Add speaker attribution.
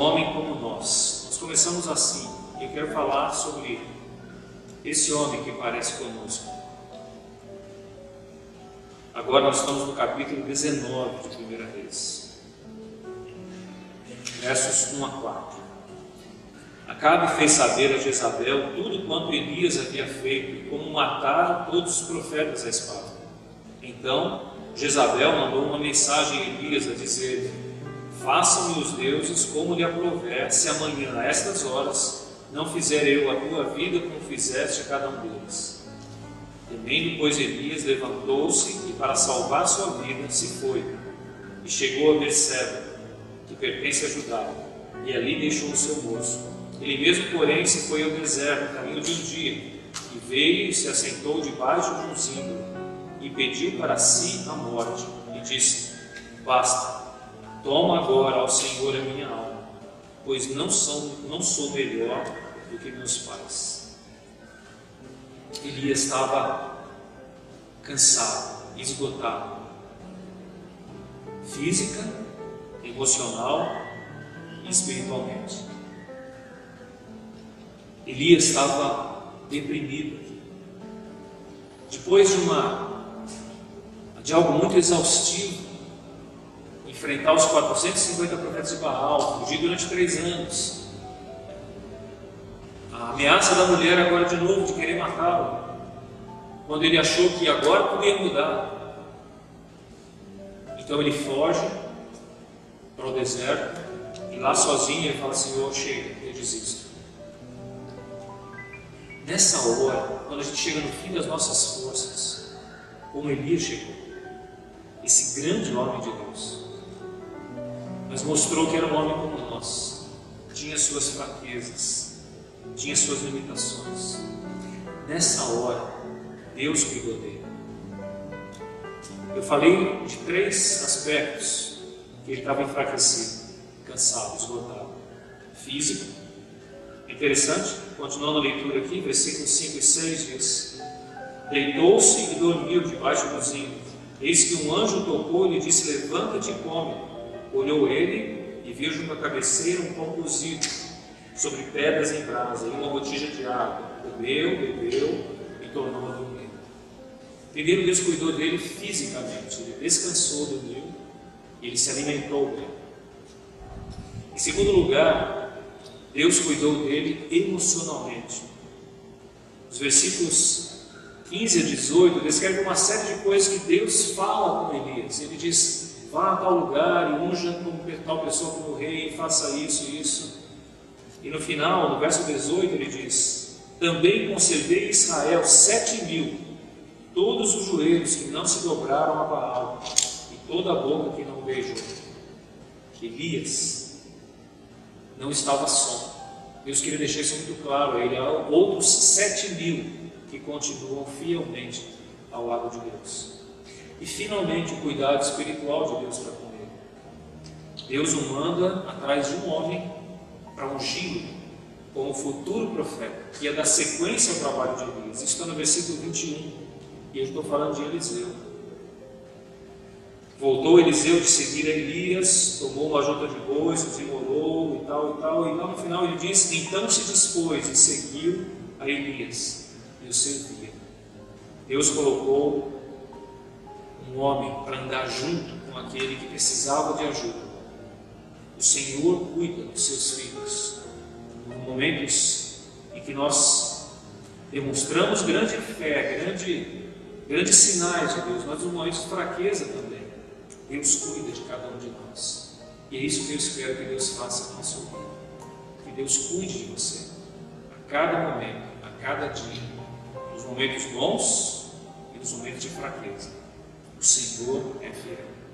Speaker 1: homem como nós. Nós começamos assim, e eu quero falar sobre esse homem que parece conosco. Agora nós estamos no capítulo 19 de Primeira Vez, versos 1 a 4. Acabe fez saber a Jezabel tudo quanto Elias havia feito, como mataram todos os profetas à espada. Então Jezabel mandou uma mensagem a Elias a dizer: Façam-me os deuses como lhe aprover, se amanhã, a estas horas, não fizer eu a tua vida como fizeste a cada um deles. Temendo, pois, Elias levantou-se e, para salvar sua vida, se foi e chegou a Berseba, que pertence a Judá, e ali deixou o seu moço. Ele mesmo, porém, se foi ao deserto, caminho de um dia, e veio e se assentou debaixo de um zimbro, e pediu para si a morte, e disse: Basta, toma agora ao Senhor a minha alma, pois não sou, não sou melhor do que meus pais. Elias estava cansado, esgotado, física, emocional e espiritualmente. Elias estava deprimido. Depois de uma de algo muito exaustivo, enfrentar os 450 profetas de Baal, fugir durante três anos, a ameaça da mulher agora de novo de querer matá-lo, quando ele achou que agora podia mudar. Então ele foge para o deserto e lá sozinho ele fala: Senhor, chega, eu desisto. Nessa hora, quando a gente chega no fim das nossas forças, como Elias chegou, esse grande homem de Deus, mas mostrou que era um homem como nós, tinha suas fraquezas, tinha suas limitações. Nessa hora, Deus cuidou dele. Eu falei de três aspectos que ele estava enfraquecido, cansado, esgotado: físico, Interessante, continuando a leitura aqui, versículos 5 e 6 diz: Deitou-se e dormiu debaixo do zinco. Eis que um anjo tocou e lhe disse: Levanta-te e come. Olhou ele e junto à cabeceira um pão cozido, sobre pedras em brasa, e uma botija de água. Comeu, bebeu e tornou a dormir. Primeiro, Deus cuidou dele fisicamente, ele descansou, dormiu e ele se alimentou bem. Em segundo lugar, Deus cuidou dele emocionalmente. Os versículos 15 a 18 descrevem uma série de coisas que Deus fala com Elias. Ele diz: vá a tal lugar e unja tal pessoa como rei, faça isso e isso. E no final, no verso 18, ele diz: Também concedei Israel sete mil, todos os joelhos que não se dobraram a Baal, e toda a boca que não beijou. Elias não estava só. Deus queria deixar isso muito claro a ele. Há outros sete mil que continuam fielmente ao lado de Deus. E finalmente o cuidado espiritual de Deus para com ele. Deus o manda atrás de um homem para ungí-lo como futuro profeta, que ia dar sequência ao trabalho de Elias. Isso está no versículo 21. E eu estou falando de Eliseu. Voltou Eliseu de seguir Elias, tomou uma junta de bois, os imolou e tal e tal. E lá no final ele diz: Então se dispôs e seguiu a Elias e o servia. Deus colocou um homem para andar junto com aquele que precisava de ajuda. O Senhor cuida dos seus filhos. Nos momentos em que nós demonstramos grande fé, grande, grandes sinais de Deus, mas nos momentos de fraqueza também. Deus cuida de cada um de nós. E é isso que eu espero que Deus faça com a sua vida. Que Deus cuide de você a cada momento, a cada dia, nos momentos bons e nos momentos de fraqueza. O Senhor é fiel.